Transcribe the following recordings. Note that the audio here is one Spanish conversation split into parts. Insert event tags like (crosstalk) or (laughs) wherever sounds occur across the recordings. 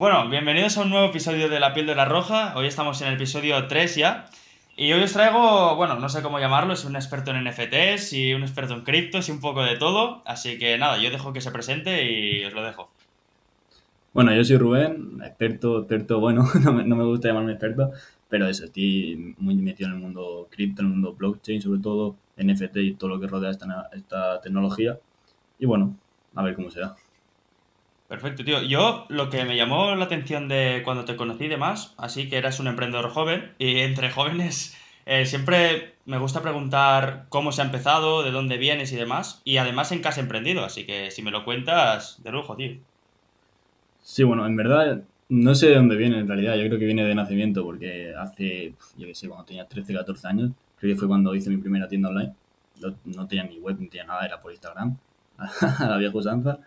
Bueno, bienvenidos a un nuevo episodio de La la roja. Hoy estamos en el episodio 3 ya. Y hoy os traigo, bueno, no sé cómo llamarlo, es un experto en NFTs y un experto en criptos y un poco de todo. Así que nada, yo dejo que se presente y os lo dejo. Bueno, yo soy Rubén, experto, experto, bueno, (laughs) no me, no me gusta llamarme experto, pero eso, estoy muy metido en el mundo cripto, en el mundo blockchain, sobre todo NFT y todo lo que rodea esta, esta tecnología. Y bueno, a ver cómo será. Perfecto, tío. Yo lo que me llamó la atención de cuando te conocí y demás, así que eras un emprendedor joven, y entre (laughs) jóvenes eh, siempre me gusta preguntar cómo se ha empezado, de dónde vienes y demás, y además en qué has emprendido, así que si me lo cuentas, de lujo, tío. Sí, bueno, en verdad no sé de dónde viene en realidad, yo creo que viene de nacimiento, porque hace, yo qué sé, cuando tenía 13, 14 años, creo que fue cuando hice mi primera tienda online, no, tenía ni web, ni tenía nada, era por Instagram, (laughs) a la vieja usanza.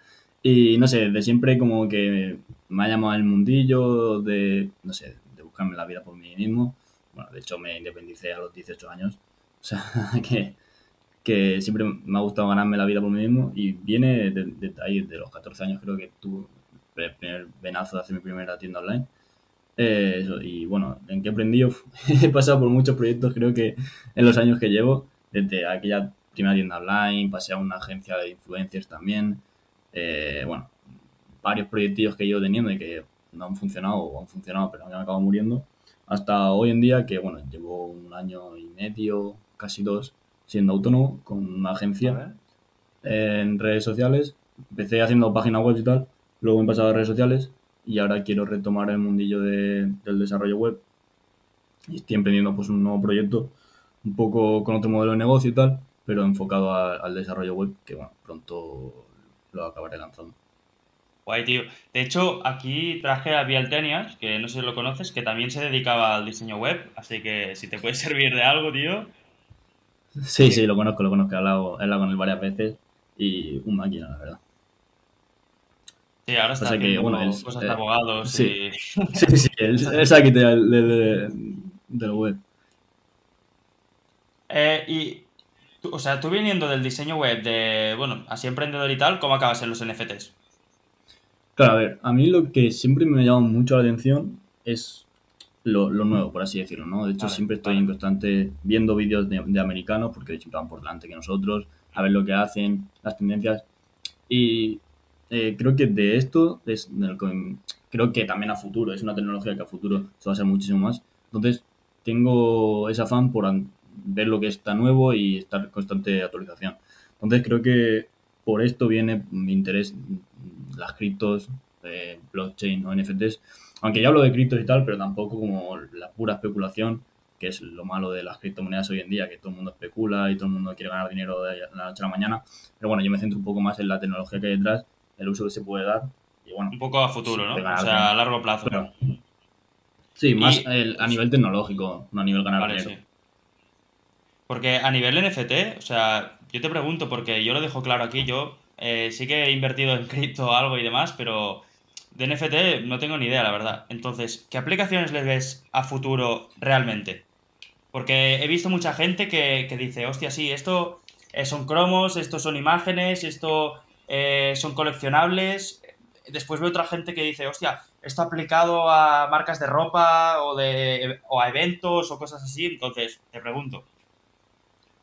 Y no sé, de siempre como que me ha llamado el mundillo de, no sé, de buscarme la vida por mí mismo. Bueno, de hecho me independicé a los 18 años. O sea, (laughs) que, que siempre me ha gustado ganarme la vida por mí mismo y viene de, de ahí, de los 14 años creo que tuve el primer venazo de hacer mi primera tienda online. Eh, y bueno, ¿en qué he aprendido? (laughs) he pasado por muchos proyectos, creo que en los años que llevo, desde aquella primera tienda online, pasé a una agencia de influencers también, eh, bueno, varios proyectos que he ido teniendo y que no han funcionado o han funcionado pero han acabado muriendo, hasta hoy en día que, bueno, llevo un año y medio, casi dos, siendo autónomo con una agencia en redes sociales. Empecé haciendo páginas web y tal, luego he pasado a redes sociales y ahora quiero retomar el mundillo de, del desarrollo web y estoy emprendiendo pues un nuevo proyecto un poco con otro modelo de negocio y tal, pero enfocado a, al desarrollo web que bueno, pronto lo acabaré lanzando. Guay, tío. De hecho, aquí traje a Vialtenias, que no sé si lo conoces, que también se dedicaba al diseño web, así que si te puede (laughs) servir de algo, tío. Sí, sí, lo conozco, lo conozco, he hablado, he hablado con él varias veces y un máquina, la verdad. Sí, ahora está Pasa que, haciendo bueno, él, cosas de eh, abogados sí, y... (laughs) sí, sí, él, se ha quitado de, de, de web. Eh, y, o sea, tú viniendo del diseño web, de, bueno, así emprendedor y tal, ¿cómo acabas en los NFTs? Claro, a ver, a mí lo que siempre me llama mucho la atención es lo, lo nuevo, por así decirlo, ¿no? De hecho, Vale, siempre estoy vale. en constante viendo vídeos de, de americanos, porque siempre van por delante que nosotros, a ver lo que hacen, las tendencias. Y eh, creo que de esto es de que- creo que también a futuro, es una tecnología que a futuro se va a hacer muchísimo más. Entonces, tengo ese afán por ver lo que está nuevo y estar en constante actualización. Entonces, creo que por esto viene mi interés en las criptos, eh, blockchain o NFTs. Aunque ya hablo de criptos y tal, pero tampoco como la pura especulación, que es lo malo de las criptomonedas hoy en día, que todo el mundo especula y todo el mundo quiere ganar dinero de la noche a la mañana. Pero bueno, yo me centro un poco más en la tecnología que hay detrás, el uso que se puede dar y bueno, Un poco a futuro, ¿no? O sea, a largo plazo. Pero sí, más Y, el- a nivel tecnológico, no a nivel ganar vale, dinero. sí. Porque a nivel NFT, o sea, yo te pregunto, porque yo lo dejo claro aquí, yo eh, sí que he invertido en (laughs) cripto algo y demás, pero de NFT no tengo ni idea, la verdad. Entonces, ¿qué aplicaciones les ves a futuro realmente? Porque he visto mucha gente que, que dice, hostia, sí, esto eh, son cromos, esto son imágenes, esto eh, son coleccionables. Después veo otra gente que dice, hostia, esto aplicado a marcas de ropa o, de, o a eventos o cosas así. Entonces, te pregunto.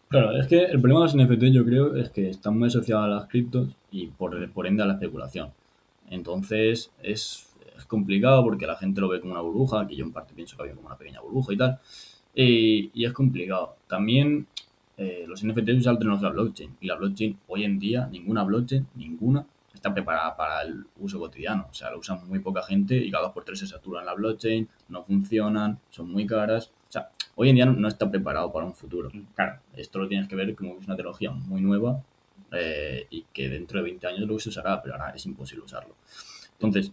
Claro, es que el problema de los NFT yo creo es que están muy asociados a las criptos y por, por ende a la especulación. Entonces es, es complicado porque la gente lo ve como una burbuja, que yo en parte pienso que había como una pequeña burbuja y tal. Y, y es complicado. También eh, los NFTs usan la tecnología blockchain y la blockchain hoy en día, ninguna blockchain, ninguna, está preparada para el uso cotidiano. O sea, lo usan muy poca gente y cada dos por tres se saturan la blockchain, no funcionan, son muy caras. O sea, hoy en día no, está preparado para un futuro. Claro, esto lo tienes que ver como que es una tecnología muy nueva eh, y que dentro de 20 años luego se usará, pero ahora es imposible usarlo. Entonces,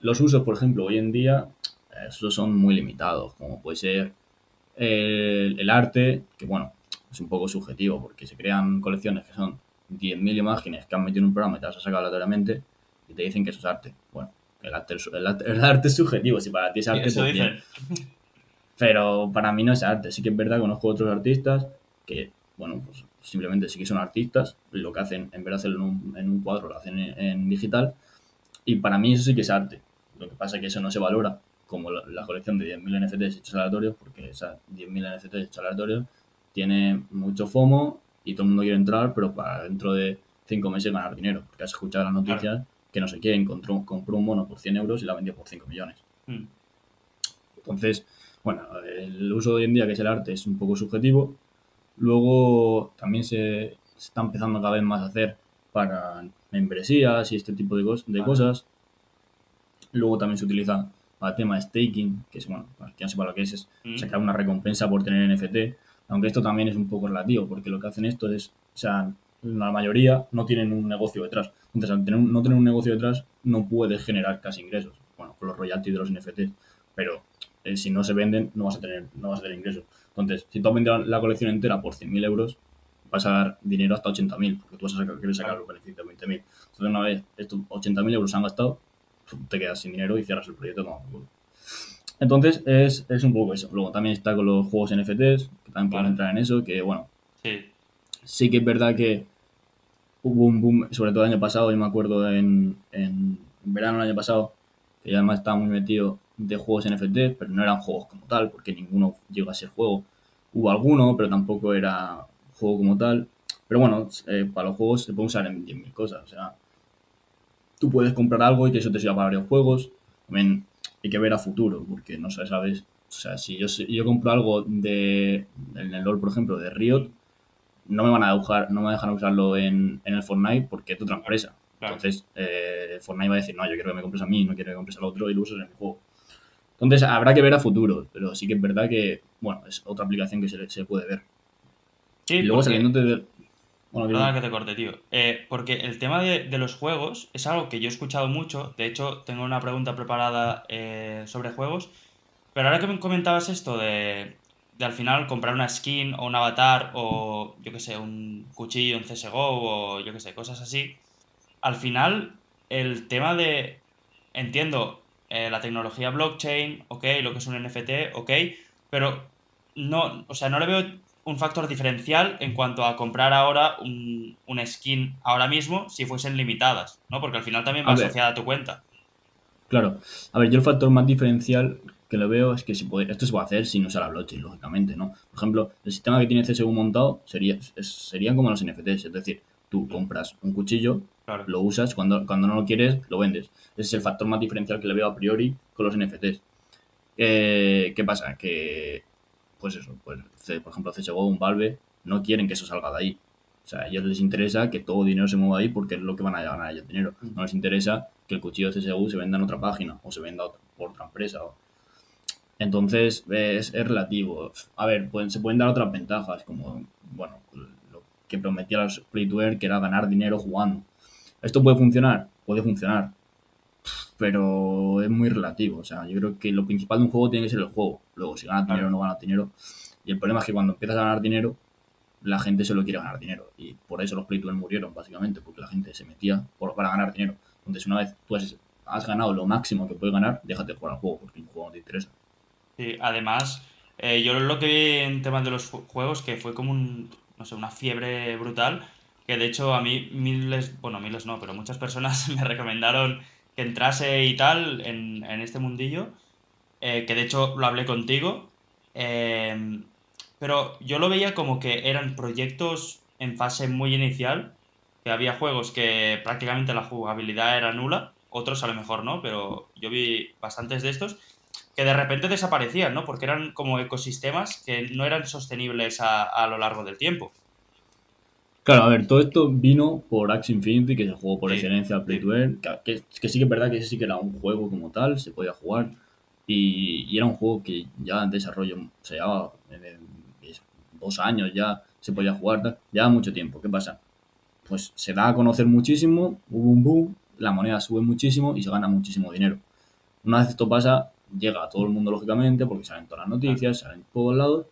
los usos, por ejemplo, hoy en día, eh, esos son muy limitados, como puede ser eh, el arte, que bueno, es un poco subjetivo porque se crean colecciones que son 10.000 imágenes que han metido en un programa y te las has sacado aleatoriamente y te dicen que eso es arte. Bueno, el arte, es- el el arte es subjetivo, si para ti es arte, pues bien. Pero para mí no es arte. Sí que es verdad, conozco otros artistas que, bueno, pues simplemente sí que son artistas. Lo que hacen, en vez de hacerlo en un, en un cuadro, lo hacen en, en digital. Y para mí eso sí que es arte. Lo que pasa es que eso no se valora como la, la colección de 10.000 NFTs hechos aleatorios, porque esas 10.000 NFTs hechos aleatorios tiene mucho FOMO y todo el mundo quiere entrar, pero para dentro de 5 meses ganar dinero. Porque has escuchado las noticias que no sé encontró, compró un mono por 100 euros y la vendió por 5 millones. Mm. Entonces, bueno, el uso de hoy en día que es el arte es un poco subjetivo. Luego también se, se está empezando cada vez más a hacer para membresías y este tipo de, cos- de Vale. cosas. Luego también se utiliza para el tema de staking, que es, bueno, quien no sepa lo que es, es Mm. sacar una recompensa por tener NFT. Aunque esto también es un poco relativo, porque lo que hacen esto es, o sea, la mayoría no tienen un negocio detrás. Entonces, al tener no tener un negocio detrás, no puedes generar casi ingresos. Bueno, con los royalties de los NFTs. Pero eh, si no se venden, no vas a tener, no vas a tener ingresos. Entonces, si tú has vendido la colección entera por 100.000 euros, vas a dar dinero hasta 80.000, porque tú vas a sacar, quieres sacar los beneficios de 20.000. Entonces, una vez estos 80.000 euros se han gastado, te quedas sin dinero y cierras el proyecto. culo. Entonces, es, es un poco eso. Luego también está con los juegos NFTs, que también Vale. entrar en eso, que bueno, Sí. sí que es verdad que hubo un boom, sobre todo el año pasado, yo me acuerdo en, en verano del año pasado, que yo además estaba muy metido de juegos NFT, pero no eran juegos como tal, porque ninguno llegó a ser juego. Hubo alguno, pero tampoco era juego como tal. Pero bueno, eh, para los juegos se puede usar en 10.000 cosas. O sea, tú puedes comprar algo y que eso te sirva para varios juegos. También hay que ver a futuro, porque no sabes, sabes. O sea, si yo, yo compro algo de, en el LOL, por ejemplo, de Riot, no me van a dejar, no me dejan usarlo en, en el Fortnite porque es otra empresa. Claro. Entonces, eh, Fortnite va a decir, no, yo quiero que me compres a mí, no quiero que compres al otro y lo uses en mi juego. Entonces, habrá que ver a futuro, pero sí que es verdad que, bueno, es otra aplicación que se, se puede ver. Sí, y luego saliendo de... Bueno, Perdona que te corte, tío. Eh, porque el tema de, de los juegos es algo que yo he escuchado mucho. De hecho, tengo una pregunta preparada eh, sobre juegos. Pero ahora que me comentabas esto de, de al final comprar una skin o un avatar o yo qué sé, un cuchillo en CSGO o yo qué sé, cosas así. Al final, el tema de. Entiendo eh, la tecnología blockchain, ok, lo que es un NFT, ok, pero no, o sea, no le veo un factor diferencial en cuanto a comprar ahora un, un skin ahora mismo si fuesen limitadas, ¿no? Porque al final también va A asociada a tu cuenta. Claro. A ver, yo el factor más diferencial que lo veo es que se puede, esto se puede hacer sin usar la blockchain, lógicamente, ¿no? Por ejemplo, el sistema que tiene CSU montado sería, es- serían como los NFTs, es decir, tú compras un cuchillo, Claro. lo usas, cuando, cuando no lo quieres, lo vendes. Ese es el factor más diferencial que le veo a priori con los NFTs. Eh, ¿Qué pasa? Que, pues eso, pues, por ejemplo, CSGO, un Valve, no quieren que eso salga de ahí. O sea, a ellos les interesa que todo dinero se mueva ahí porque es lo que van a ganar ellos dinero. No les interesa que el cuchillo de CSGO se venda en otra página o se venda por otra empresa. o- Entonces, es, es relativo. A ver, pueden, se pueden dar otras ventajas, como, bueno, lo que prometía los free que era ganar dinero jugando. ¿Esto puede funcionar? Puede funcionar. Pero es muy relativo. O sea, yo creo que lo principal de un juego tiene que ser el juego. Luego, si ganas dinero o no ganas dinero. Y el problema es que cuando empiezas a ganar dinero, la gente solo quiere ganar dinero. Y por eso los play murieron, básicamente, porque la gente se metía por- para ganar dinero. Entonces, una vez tú has, has ganado lo máximo que puedes ganar, déjate jugar al juego, porque el juego no te interesa. Sí, además, eh, yo lo que vi en temas de los juegos, que fue como un, no sé, una fiebre brutal, que de hecho a mí miles, bueno, miles no, pero muchas personas (laughs) me recomendaron que entrase y tal en, este mundillo, eh, que de hecho lo hablé contigo, eh, pero yo lo veía como que eran proyectos en fase muy inicial, que había juegos que prácticamente la jugabilidad era nula, otros a lo mejor no, pero yo vi bastantes de estos que de repente desaparecían, ¿no? Porque eran como ecosistemas que no eran sostenibles a lo largo del tiempo. Claro, a ver, todo esto vino por Axie Infinity, que es el juego por excelencia Play to Earn, que, que- que sí que es verdad que ese sí que era un juego como tal, se podía jugar, y, y era un juego que ya en desarrollo se llevaba dos años ya, se podía jugar, llevaba mucho tiempo. ¿Qué pasa? Pues se da a conocer muchísimo, un boom, la moneda sube muchísimo y se gana muchísimo dinero. Una vez esto pasa, llega a todo el mundo, lógicamente, porque salen todas las noticias, salen por todos lados,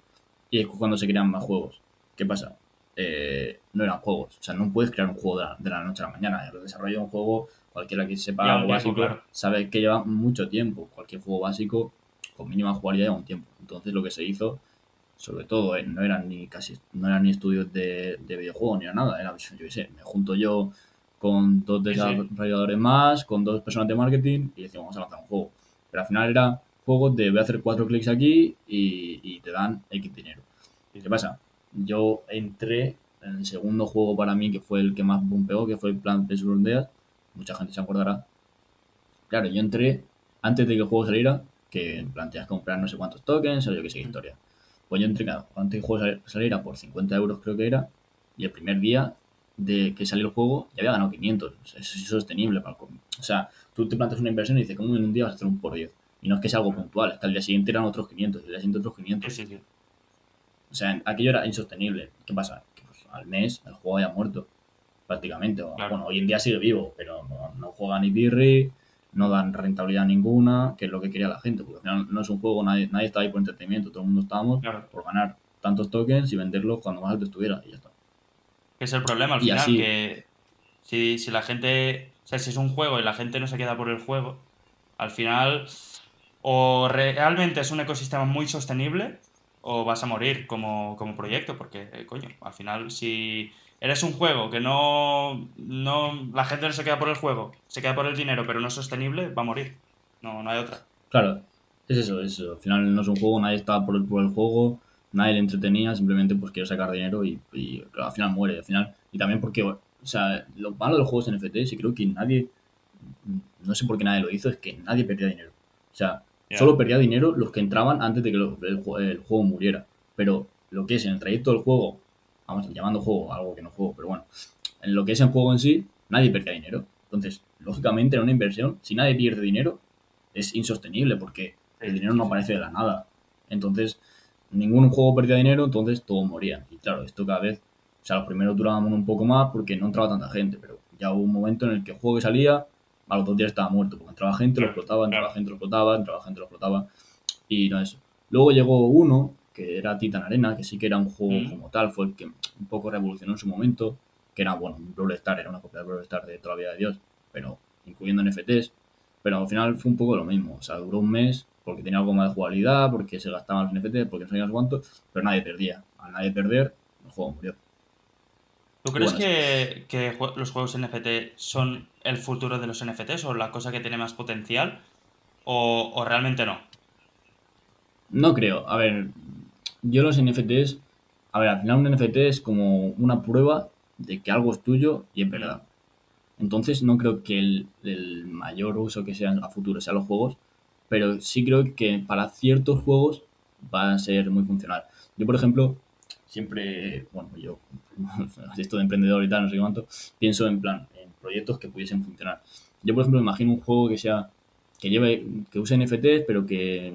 y es cuando se crean más juegos. ¿Qué pasa? Eh, no eran juegos. O sea, no puedes crear un juego de la, de la noche a la mañana. El desarrollo de un juego, cualquiera que sepa algo básico, claro. sabe que lleva mucho tiempo. Cualquier juego básico, con mínima ya lleva un tiempo. Entonces lo que se hizo, sobre todo, eh, no eran ni casi, no eran ni estudios de, de videojuegos ni era nada. Era, yo qué sé, me junto yo con dos desarrolladores más, con dos personas de marketing y decimos, vamos a lanzar un juego. Pero al final era juegos de voy a hacer cuatro clics aquí y, te dan X dinero. ¿Qué pasa? Yo entré en el segundo juego para mí, que fue el que más pegó, que fue el Plan de Dead. Mucha gente se acordará. Claro, yo entré antes de que el juego saliera, que planteas comprar no sé cuántos tokens o yo qué sé historia. Pues yo entré, claro, antes de que el juego saliera por 50 euros creo que era, y el primer día de que salió el juego ya había ganado 500. eso es insostenible para O sea, tú te plantas una inversión y dices, ¿cómo en un día vas a hacer un por 10? Y no es que sea algo puntual, hasta el día siguiente eran otros 500, el día siguiente otros 500. O sea, aquello era insostenible. ¿Qué pasa? Que pues, al mes el juego haya muerto, prácticamente. Bueno, hoy en día sigue vivo, pero no, juega ni birri, no dan rentabilidad ninguna, que es lo que quería la gente, porque al final no es un juego, nadie, nadie está ahí por entretenimiento, todo el mundo estábamos por ganar tantos tokens y venderlos cuando más alto estuviera, y ya está. Es el problema al final, que si, si la gente, o sea, si es un juego y la gente no se queda por el juego, al final o realmente es un ecosistema muy sostenible o vas a morir como, como proyecto, porque, eh, coño, al final si eres un juego que no, no, la gente no se queda por el juego, se queda por el dinero, pero no es sostenible, va a morir. No, no hay otra. Claro, es eso, es eso. Al final no es un juego, nadie está por el, por el juego, nadie le entretenía, simplemente pues quiere sacar dinero y, al final muere. Al final, y también porque, o sea, lo malo de los juegos NFT, sí creo que nadie, no sé por qué nadie lo hizo, es que nadie perdía dinero. O sea, Solo perdía dinero los que entraban antes de que el, juego muriera. Pero lo que es en el trayecto del juego, vamos llamando juego, algo que no juego, pero bueno, en lo que es el juego en sí, nadie perdía dinero. Entonces, lógicamente, en una inversión, si nadie pierde dinero, es insostenible porque el dinero no aparece de la nada. Entonces, ningún juego perdía dinero, entonces todo moría. Y claro, esto cada vez, o sea, los primeros duraban un poco más porque no entraba tanta gente, pero ya hubo un momento en el que el juego que salía a los dos días estaba muerto, porque entraba gente, lo explotaba, entraba gente, lo explotaba, entraba gente, lo explotaba, y no eso. Luego llegó uno, que era Titan Arena, que sí que era un juego mm. como tal, fue el que un poco revolucionó en su momento, que era, bueno, un Brawl Star, era una copia de Brawl Star de toda la vida de Dios, pero incluyendo NFTs, pero al final fue un poco lo mismo, o sea, duró un mes porque tenía algo más de jugabilidad, porque se gastaban los NFTs, porque no sabías cuánto, pero nadie perdía. Al nadie perder, el juego murió. ¿Tú crees que, los juegos NFT son el futuro de los NFTs o la cosa que tiene más potencial? ¿O, realmente no? No creo. A ver, yo los NFTs. A ver, al final un NFT es como una prueba de que algo es tuyo y es verdad. Entonces no creo que el, el mayor uso que sea a futuro sea los juegos, pero sí creo que para ciertos juegos va a ser muy funcional. Yo, por ejemplo, siempre, bueno, yo, (laughs) esto de emprendedor y tal, no sé cuánto, pienso en plan, en proyectos que pudiesen funcionar. Yo, por ejemplo, imagino un juego que sea, que lleve, que use NFTs, pero que,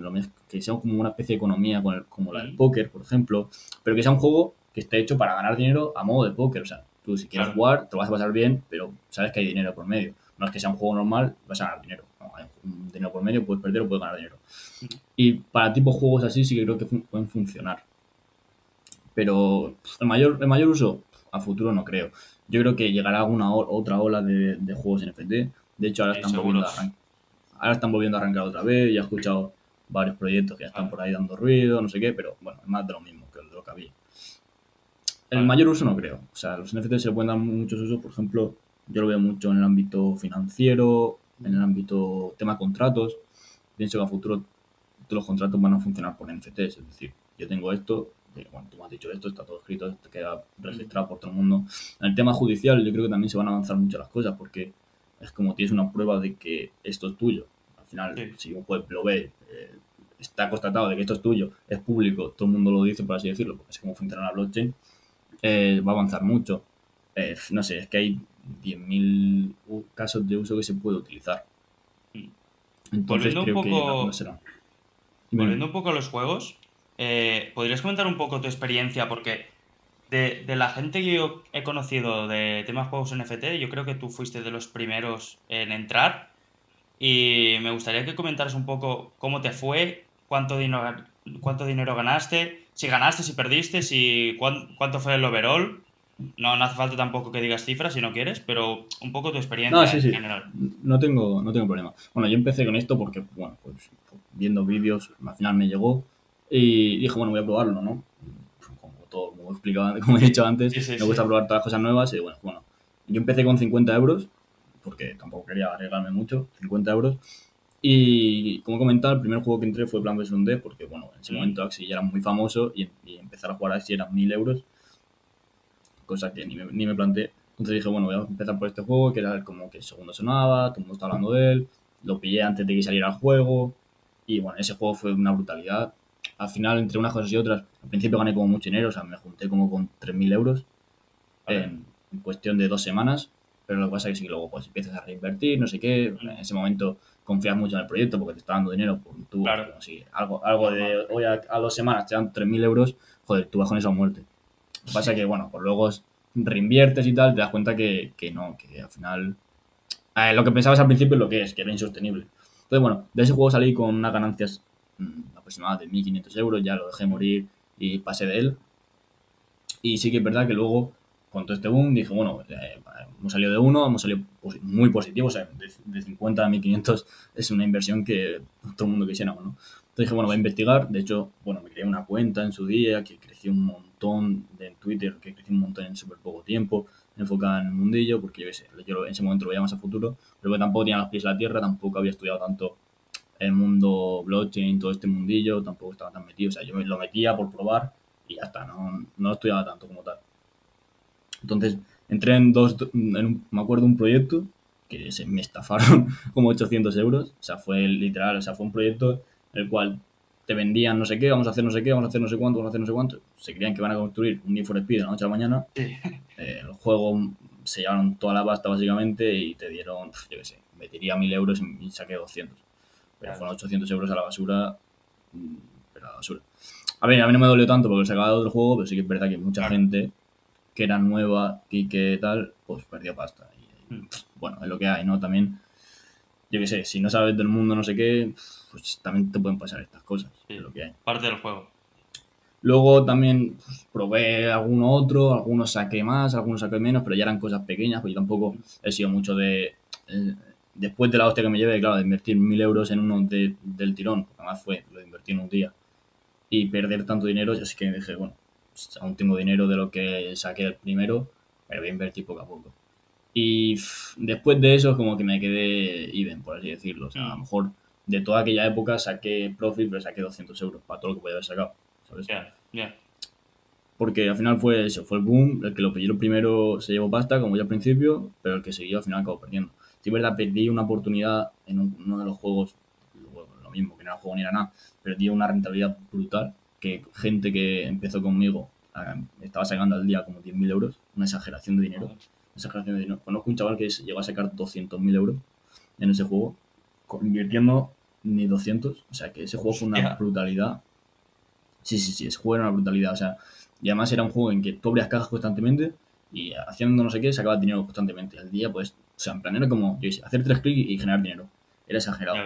que sea como una especie de economía como la del póker, por ejemplo, pero que sea un juego que esté hecho para ganar dinero a modo de póker, o sea, tú si quieres jugar, te lo vas a pasar bien, pero sabes que hay dinero por medio. No es que sea un juego normal, vas a ganar dinero. No, hay dinero por medio, puedes perder o puedes ganar dinero. Y para tipo juegos así sí que creo que pueden funcionar. Pero el mayor, el mayor uso a futuro no creo. Yo creo que llegará alguna otra ola de, juegos NFT. De hecho, ahora están, volviendo a ahora están volviendo a arrancar otra vez. Ya he escuchado varios proyectos que ya están por ahí dando ruido, no sé qué, pero bueno, es más de lo mismo que lo que había. El mayor uso no creo. O sea, los NFT se le pueden dar muchos usos. Por ejemplo, yo lo veo mucho en el ámbito financiero, en el ámbito tema contratos. Pienso que a futuro todos los contratos van a funcionar por NFTs. Es decir, yo tengo esto, bueno, tú me has dicho esto, está todo escrito, esto queda registrado por todo el mundo. En el tema judicial yo creo que también se van a avanzar mucho las cosas porque es como tienes una prueba de que esto es tuyo. Al final, si un juez lo ve, eh, está constatado de que esto es tuyo, es público, todo el mundo lo dice, por así decirlo, porque es como funciona la blockchain, eh, va a avanzar mucho. Eh, no sé, es que hay 10.000 casos de uso que se puede utilizar. Mm. Entonces creo que no será. Volviendo un poco a los juegos, eh, ¿podrías comentar un poco tu experiencia? Porque de, la gente que yo he conocido de temas juegos NFT, yo creo que tú fuiste de los primeros en entrar. Y me gustaría que comentaras un poco cómo te fue, cuánto dinero, cuánto dinero ganaste, si ganaste, si perdiste, si cuánto fue el overall. No, no hace falta tampoco que digas cifras si no quieres, pero un poco tu experiencia en general. No tengo, no tengo problema. Bueno, yo empecé con esto porque, bueno, pues viendo vídeos, al final me llegó y dije, bueno, voy a probarlo, ¿no? Como todo, como he explicado, como he dicho antes, me gusta probar todas las cosas nuevas y bueno, bueno, yo empecé con 50 euros, porque tampoco quería arriesgarme mucho, 50 euros. Y como he comentado, el primer juego que entré fue Plan vs. D, porque bueno, en ese Mm. momento Axie ya era muy famoso y, y empezar a jugar a Axie eran 1000 euros, cosa que ni me, ni me planteé. Entonces dije, bueno, voy a empezar por este juego, que era como que segundo sonaba, todo el mundo estaba hablando de él, lo pillé antes de que saliera el juego, y bueno, ese juego fue una brutalidad. Al final, entre unas cosas y otras, al principio gané como mucho dinero, o sea, me junté como con 3.000 euros Vale. en, en cuestión de dos semanas, pero lo que pasa es que sí, luego pues empiezas a reinvertir, no sé qué, en ese momento confías mucho en el proyecto porque te está dando dinero, pues, tú, Claro. si algo, algo de hoy a, a dos semanas te dan 3.000 euros, joder, tú vas con eso a muerte. Lo que pasa es que, bueno, pues luego es- reinviertes y tal, te das cuenta que, que no, que al final eh, lo que pensabas al principio es lo que es, que era insostenible. Entonces, bueno, de ese juego salí con unas ganancias mm, aproximadas de 1.500 euros, ya lo dejé morir y pasé de él. Y sí que es verdad que luego, con todo este boom, dije, bueno, eh, hemos salido de uno, hemos salido muy positivo, o sea, de, de 50 a 1.500 es una inversión que todo el mundo quisiéramos, ¿no? Entonces dije, bueno, voy a investigar. De hecho, bueno, me creé una cuenta en su día que creció un montón en Twitter, que creció un montón en súper poco tiempo, enfocada en el mundillo, porque yo, sé, yo en ese momento lo veía más a futuro, pero que tampoco tenía los pies en la tierra, tampoco había estudiado tanto el mundo blockchain, todo este mundillo, tampoco estaba tan metido. O sea, yo me lo metía por probar y ya está, no, no estudiaba tanto como tal. Entonces, entré en dos, en un- me acuerdo un proyecto que se me estafaron (laughs) como 800 euros. O sea, fue literal, o sea, fue un proyecto en el cual te vendían no sé qué, vamos a hacer no sé qué, vamos a hacer no sé cuánto, vamos a hacer no sé cuánto. Se creían que van a construir un Need for Speed de la noche a la mañana. Sí. Eh, el juego se llevaron toda la pasta básicamente y te dieron, yo qué sé, metería 1000 euros y, y saqué 200. Pero fueron 800 euros a la basura, mm, pero a la basura. A ver, a mí no me dolió tanto porque lo sacaba de otro juego, pero sí que es verdad que mucha Claro. gente que era nueva y que tal, pues perdió pasta. Y, Mm. pf, bueno, es lo que hay, ¿no? También, yo qué sé, si no sabes del mundo no sé qué, pues también te pueden pasar estas cosas, Sí. es lo que hay. Parte del juego. Luego también pues, probé alguno otro, algunos saqué más, algunos saqué menos, pero ya eran cosas pequeñas, pues yo tampoco he sido mucho de... después de la hostia que me llevé, claro, de invertir mil euros en uno de- del tirón, porque además fue, lo invertí en un día, y perder tanto dinero, yo sí que dije, bueno, aún tengo dinero de lo que saqué el primero, pero voy a invertir poco a poco. Y después de eso es como que me quedé even, por así decirlo. O sea, a lo mejor de toda aquella época saqué profit, pero saqué 200 euros para todo lo que podía haber sacado. ¿sabes? Ya, ya. Porque al final fue eso, fue el boom, el que lo pilló primero se llevó pasta, como ya al principio, pero el que siguió al final acabó perdiendo. Sí, es verdad, perdí una oportunidad en un- uno de los juegos, lo mismo, que no era juego ni era nada, pero dio una rentabilidad brutal, que gente que empezó conmigo estaba sacando al día como 10.000 euros, una exageración de dinero, exageración de dinero. Conozco un chaval que llegó a sacar 200.000 euros en ese juego, invirtiendo ni 200, o sea que ese juego fue una brutalidad. Sí, sí, sí, ese juego era una brutalidad, o sea, y además era un juego en que tú abrías cajas constantemente y haciendo no sé qué sacabas dinero constantemente. Al día, pues, sea, en plan era como, yo hacer tres clics y generar dinero. Era exagerado.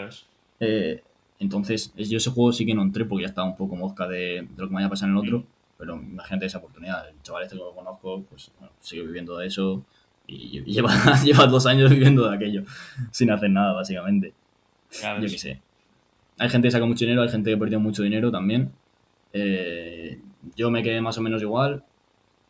Eh, entonces, es- yo ese juego sí que no entré porque ya estaba un poco mosca de, de lo que me vaya a pasar en el otro. Mm. Pero imagínate esa oportunidad. El chaval este que lo conozco, pues bueno, sigue viviendo de eso y, (laughs) lleva, lleva dos años viviendo de aquello sin hacer nada, básicamente. Yo qué sé. Hay gente que saca mucho dinero, hay gente que perdió mucho dinero también. Eh, yo me quedé más o menos igual.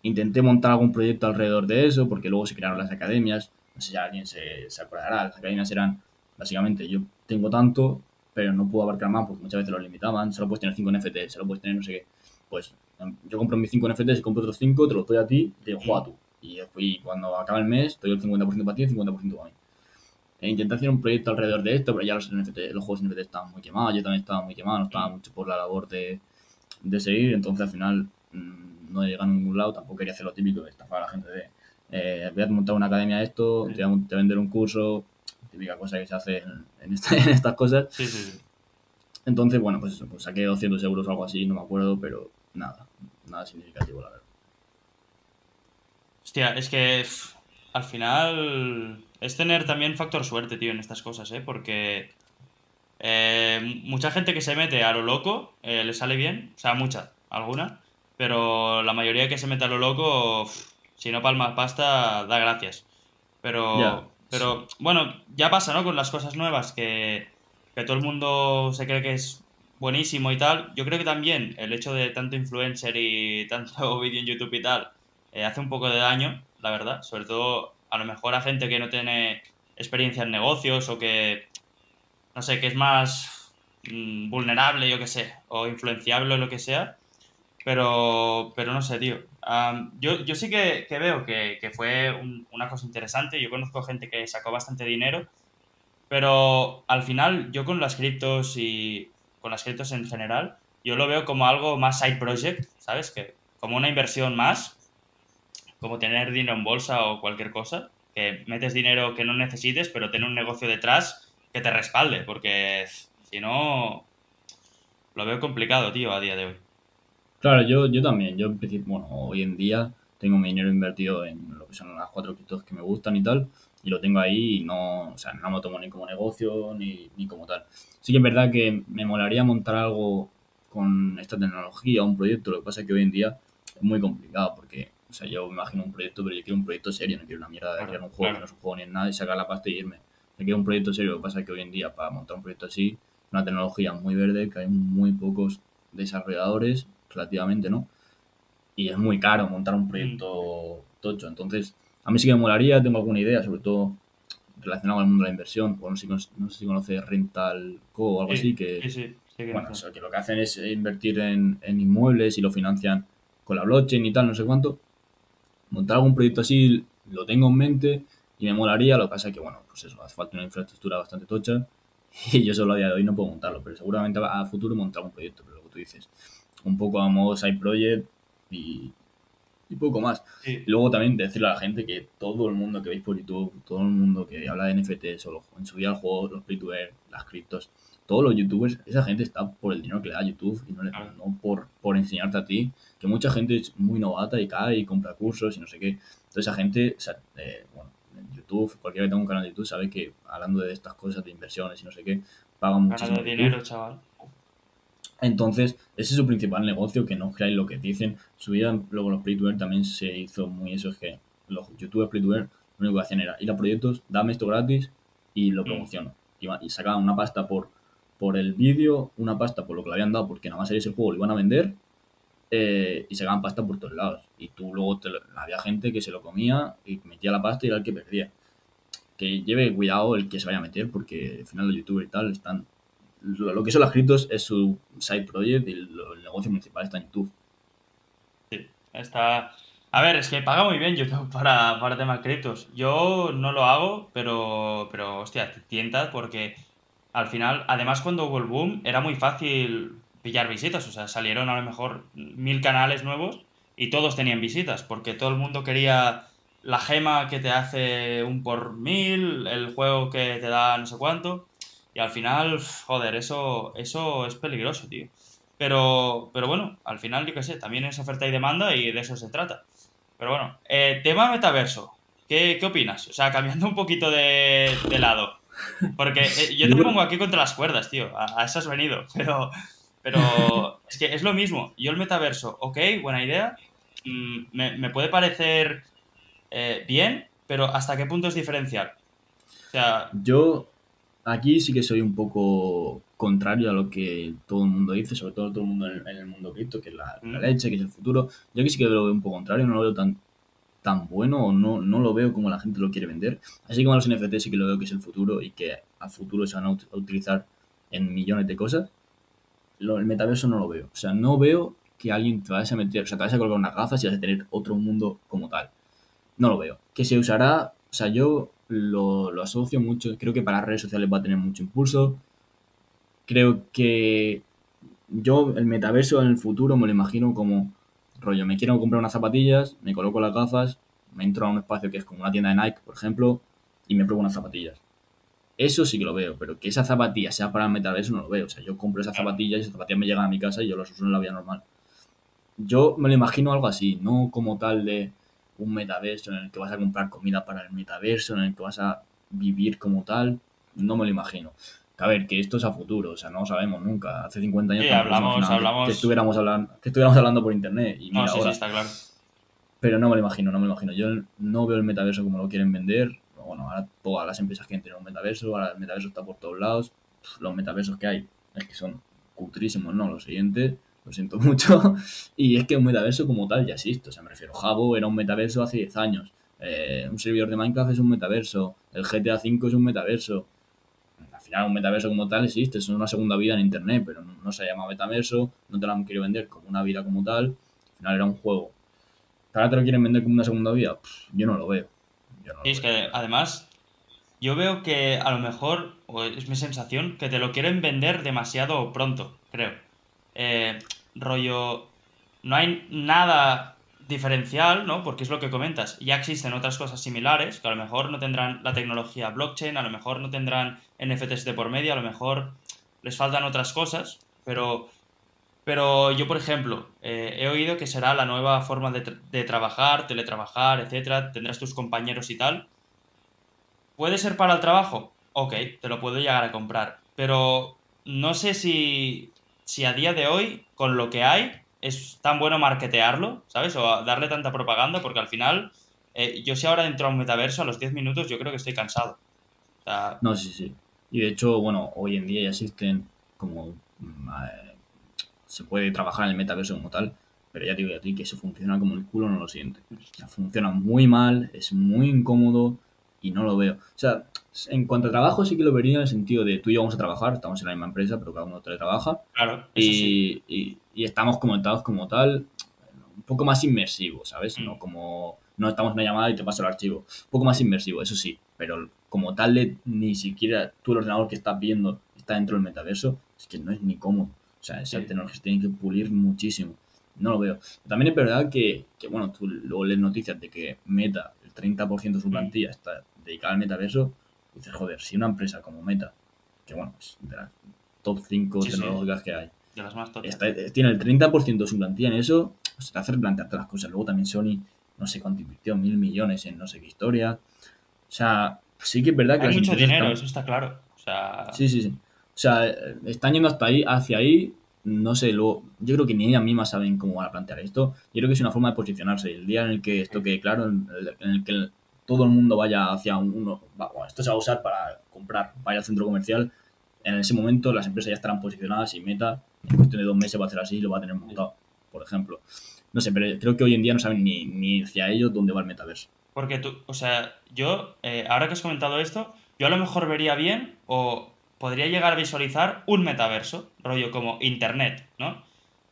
Intenté montar algún proyecto alrededor de eso, porque luego se crearon las academias. No sé si alguien se, acordará. Las academias eran, básicamente, yo tengo tanto, pero no puedo abarcar más porque muchas veces lo limitaban. Solo puedes tener 5 NFT, solo puedes tener no sé qué. Pues em, yo compro mis 5 NFTs y compro otros 5, te los doy a ti te digo, juega tú. Y, y cuando acaba el mes, te doy el 50% para ti y el 50% para mí. E intenté hacer un proyecto alrededor de esto, pero ya los, NFT, los juegos NFT estaban muy quemados, yo también estaba muy quemado, no estaba mucho por la labor de, de seguir, entonces al final mmm, no llegué a ningún lado, tampoco quería hacer lo típico de estafar a la gente de eh, voy a montar una academia de esto, te voy, a, te voy a vender un curso, típica cosa que se hace en, en, esta, (laughs) en estas cosas. Sí, sí, sí. Entonces, bueno, pues eso, pues saqué 200 euros o algo así, no me acuerdo, pero nada, nada significativo, la verdad. Hostia, es que pff, al final es tener también factor suerte, tío, en estas cosas, ¿eh? Porque eh, mucha gente que se mete a lo loco eh, le sale bien, o sea, mucha, alguna, pero la mayoría que se mete a lo loco, pff, si no palmas pasta, da gracias. Pero, pero bueno, ya pasa, ¿no? Con las cosas nuevas, que, que todo el mundo se cree que es buenísimo y tal. Yo creo que también el hecho de tanto influencer y (laughs) tanto vídeo en YouTube y tal, eh, hace un poco de daño, la verdad, sobre todo a lo mejor a gente que no tiene experiencia en negocios o que, no sé, que es más mm, vulnerable, yo qué sé, o influenciable o lo que sea. Pero, pero no sé, tío. yo, yo sí que, veo que, fue una cosa interesante. Yo conozco gente que sacó bastante dinero, pero al final yo con las criptos y con las criptos en general, yo lo veo como algo más side project, ¿sabes? Que como una inversión más, como tener dinero en bolsa o cualquier cosa, que metes dinero que no necesites, pero tener un negocio detrás que te respalde, porque si no, lo veo complicado, tío, a día de hoy. Claro, yo, yo también. Yo, bueno, hoy en día tengo mi dinero invertido en lo que son las cuatro criptos que me gustan y tal, y lo tengo ahí y no, o sea, no me lo tomo ni como negocio ni, ni como tal. Sí que es verdad que me molaría montar algo con esta tecnología, un proyecto, lo que pasa es que hoy en día es muy complicado porque, o sea, yo me imagino un proyecto, pero yo quiero un proyecto serio, no quiero una mierda de crear un juego que no es un juego ni en nada y sacar la pasta y irme. Yo quiero un proyecto serio, lo que pasa es que hoy en día para montar un proyecto así, una tecnología muy verde, que hay muy pocos desarrolladores relativamente, ¿no? Y es muy caro montar un proyecto tocho. Entonces, a mí sí que me molaría, tengo alguna idea, sobre todo relacionado al mundo de la inversión. no, sé, si conoces Rental Co o algo así, que, bueno, que lo que hacen es invertir en, inmuebles y lo financian con la blockchain y tal, no sé cuánto. Montar algún proyecto así lo tengo en mente y me molaría. Lo que pasa es que, bueno, pues eso, hace falta una infraestructura bastante tocha (laughs) y yo solo a día de hoy no puedo montarlo, pero seguramente a futuro montar un proyecto, pero lo que tú dices un poco a modo side project y, y poco más. Y luego también decirle a la gente que todo el mundo que veis por YouTube, todo el mundo que habla de NFTs o en su vida al juego, los free to las criptos, todos los youtubers, esa gente está por el dinero que le da YouTube y no, le, no por, por enseñarte a ti, que mucha gente es muy novata y cae y compra cursos y no sé qué. Entonces esa gente, o sea, eh, bueno, en YouTube, cualquiera que tenga un canal de YouTube sabe que hablando de estas cosas de inversiones y no sé qué, pagan muchísimo. dinero, chaval. Entonces, ese es su principal negocio, que no creáis lo que dicen. Su vida, luego los play también se hizo muy eso, es que los youtubers play lo único que hacían era ir a proyectos, dame esto gratis y lo mm. promociono. Y, sacaban una pasta por, por el vídeo, una pasta por lo que le habían dado, porque nada más sería ese juego lo iban a vender, eh, y sacaban pasta por todos lados. Y tú luego había gente que se lo comía y metía la pasta y era el que perdía. Que lleve cuidado el que se vaya a meter, porque al final los youtubers y tal están lo, que son las criptos es su side project y el, negocio principal está en YouTube. Sí, está... A ver, es que paga muy bien YouTube (laughs) para, para temas criptos. Yo no lo hago, pero, pero hostia, te tientas porque al final, además cuando hubo el boom, era muy fácil pillar visitas. O sea, salieron a lo mejor mil canales nuevos y todos tenían visitas, porque todo el mundo quería la gema que te hace un por mil, el juego que te da no sé cuánto. Y al final, joder, eso, eso es peligroso, tío. Pero, pero bueno, al final, yo qué sé, también es oferta y demanda y de eso se trata. Pero bueno, eh, tema metaverso. ¿Qué, ¿Qué, opinas? O sea, cambiando un poquito de, lado. Porque eh, yo te pongo aquí contra las cuerdas, tío. A, eso has venido. (laughs) Pero, pero es que es lo mismo. Yo el metaverso, ok, buena idea. Mm, me, puede parecer eh, bien, pero ¿hasta qué punto es diferencial? O sea... Yo Aquí sí que soy un poco contrario a lo que todo el mundo dice, sobre todo todo el mundo en, el mundo cripto, que es la, mm. leche, que es el futuro. Yo aquí sí que lo veo un poco contrario, no lo veo tan, tan bueno o no, no lo veo como la gente lo quiere vender. Así como los NFT sí que lo veo que es el futuro y que a futuro se van a utilizar en millones de cosas. el metaverso no lo veo. O sea, no veo que alguien te vaya a meter, o sea, te vaya a colocar unas gafas y vas a tener otro mundo como tal. No lo veo. Que se usará, o sea, yo lo, lo asocio mucho. Creo que para redes sociales va a tener mucho impulso. Creo que yo el metaverso en el futuro me lo imagino como rollo, me quiero comprar unas zapatillas, me coloco las gafas, me entro a un espacio que es como una tienda de Nike, por ejemplo, y me pruebo unas zapatillas. Eso sí que lo veo, pero que esa zapatilla sea para el metaverso no lo veo. O sea, yo compro esas zapatillas y esas zapatillas me llegan a mi casa y yo las uso en la vida normal. Yo me lo imagino algo así, no como tal de un metaverso en el que vas a comprar comida para el metaverso, en el que vas a vivir como tal, no me lo imagino. A ver, que esto es a futuro, o sea, no lo sabemos nunca. Hace 50 años hablamos, hablamos... Que, estuviéramos hablando, que estuviéramos hablando por internet. Y mira, ahora. está claro. Pero no me lo imagino, no me lo imagino. Yo no veo el metaverso como lo quieren vender. Bueno, ahora todas las empresas quieren tener un metaverso, ahora el metaverso está por todos lados. Los metaversos que hay es que son cutrísimos, ¿no? Lo siguiente lo siento (laughs) mucho. Y es que un metaverso como tal ya existe. O sea, me refiero, Jabo era un metaverso hace 10 años. eh, un servidor de Minecraft es un metaverso, el GTA V es un metaverso. Al final un metaverso como tal existe, es una segunda vida en Internet, pero no, no se llama metaverso, no te lo han querido vender como una vida como tal, al final era un juego. ¿Ahora te lo quieren vender como una segunda vida? Pff, yo no lo veo. Yo no lo Y es veo. que además, yo veo que a lo mejor, o es mi sensación, que te lo quieren vender demasiado pronto, creo. Eh, rollo, no hay nada diferencial, ¿no? Porque es lo que comentas. Ya existen otras cosas similares, que a lo mejor no tendrán la tecnología blockchain, a lo mejor no tendrán NFTs de por medio, a lo mejor les faltan otras cosas, pero, pero yo, por ejemplo, eh, he oído que será la nueva forma de, de trabajar, teletrabajar, etcétera, tendrás tus compañeros y tal. ¿Puede ser para el trabajo? Ok, te lo puedo llegar a comprar. Pero no sé si, si a día de hoy, con lo que hay, es tan bueno marketearlo, ¿sabes? O darle tanta propaganda, porque al final, eh, yo si ahora entro a un metaverso, a los 10 minutos yo creo que estoy cansado. O sea, No, sí, sí. Y de hecho, bueno, hoy en día ya existen como... mm, se puede trabajar en el metaverso como tal, pero ya te digo a ti que eso funciona como el culo no lo siente. O sea, funciona muy mal, es muy incómodo y no lo veo. O sea, en cuanto a trabajo sí que lo vería en el sentido de tú y yo vamos a trabajar, estamos en la misma empresa, pero cada uno teletrabaja claro, sí. y, y- estamos conectados como tal, un poco más inmersivo, ¿sabes? Mm. No como no estamos en una llamada y te paso el archivo. Un poco más inmersivo, eso sí, pero como tal ni siquiera tú el ordenador que estás viendo está dentro del metaverso, es que no es ni cómodo. O sea, esa Sí. tecnología se tiene que pulir muchísimo. No lo veo. También es verdad que, que, bueno, tú luego lees noticias de que Meta, el 30% de su Mm. plantilla está dedicada al metaverso, dices, joder, si una empresa como Meta, que bueno, es de las top 5 Sí, sí. tecnológicas que hay, De las más está- tiene el 30% de su plantilla en eso, pues te hace replantearte las cosas. Luego también Sony, no sé cuánto invirtió, mil millones en no sé qué historia. O sea, sí que es verdad que Hay mucho dinero, están- eso está claro. O sea, Sí, sí, sí. O sea, eh, están yendo hasta ahí, hacia ahí. No sé, luego, yo creo que ni ellas mismas saben cómo van a plantear esto. Yo creo que es una forma de posicionarse. El día en el que esto quede claro, en el, que todo el mundo vaya hacia un- uno, esto se va a usar para comprar, vaya al centro comercial. En ese momento las empresas ya estarán posicionadas y Meta, en cuestión de dos meses va a hacer así y lo va a tener montado, por ejemplo. No sé, pero creo que hoy en día no saben ni, ni hacia ellos dónde va el metaverso. Porque tú, o sea, yo, eh, ahora que has comentado esto, yo a lo mejor vería bien o podría llegar a visualizar un metaverso, rollo como Internet, ¿no?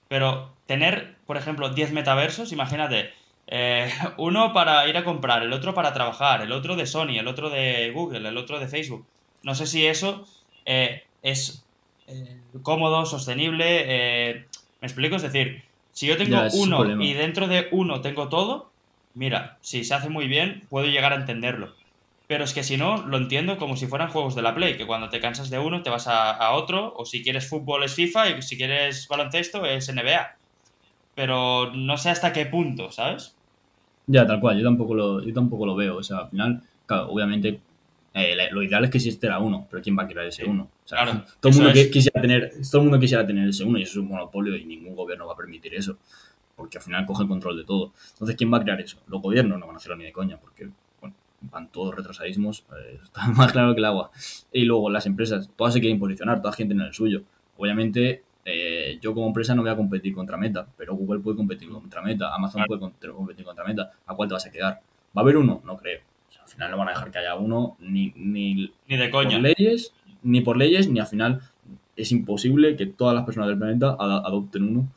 Pero tener, por ejemplo, 10 metaversos, imagínate, eh, (laughs) uno para ir a comprar, el otro para trabajar, el otro de Sony, el otro de Google, el otro de Facebook. No sé si eso eh, es eh, cómodo, sostenible. eh, ¿Me explico? Es decir, si yo tengo Ya, uno y dentro de uno tengo todo, mira, si se hace muy bien, puedo llegar a entenderlo. Pero es que si no, lo entiendo como si fueran juegos de la Play, que cuando te cansas de uno te vas a, a otro, o si quieres fútbol es FIFA y si quieres baloncesto es NBA. Pero no sé hasta qué punto, ¿sabes? Ya, tal cual, yo tampoco lo, yo tampoco lo veo. O sea, al final, claro, obviamente, eh, lo ideal es que existiera uno, pero ¿quién va a crear ese uno? O sea, claro, (laughs) todo, el mundo es. quisiera tener, todo el mundo quisiera tener ese uno y eso es un monopolio y ningún gobierno va a permitir eso, porque al final coge el control de todo. Entonces, ¿quién va a crear eso? Los gobiernos no van a hacerlo ni de coña, porque bueno, van todos retrasadísimos, eh, (laughs) está más claro que el agua. Y luego las empresas, todas se quieren posicionar, todas quieren tener el suyo. Obviamente, eh, yo como empresa no voy a competir contra Meta, pero Google puede competir contra Meta, Amazon Claro. puede competir contra Meta. ¿A cuál te vas a quedar? ¿Va a haber uno? No creo. O sea, al final no van a dejar que haya uno, ni, ni Ni de por coña. leyes, ni por leyes, ni al final es imposible que todas las personas del planeta ad- adopten uno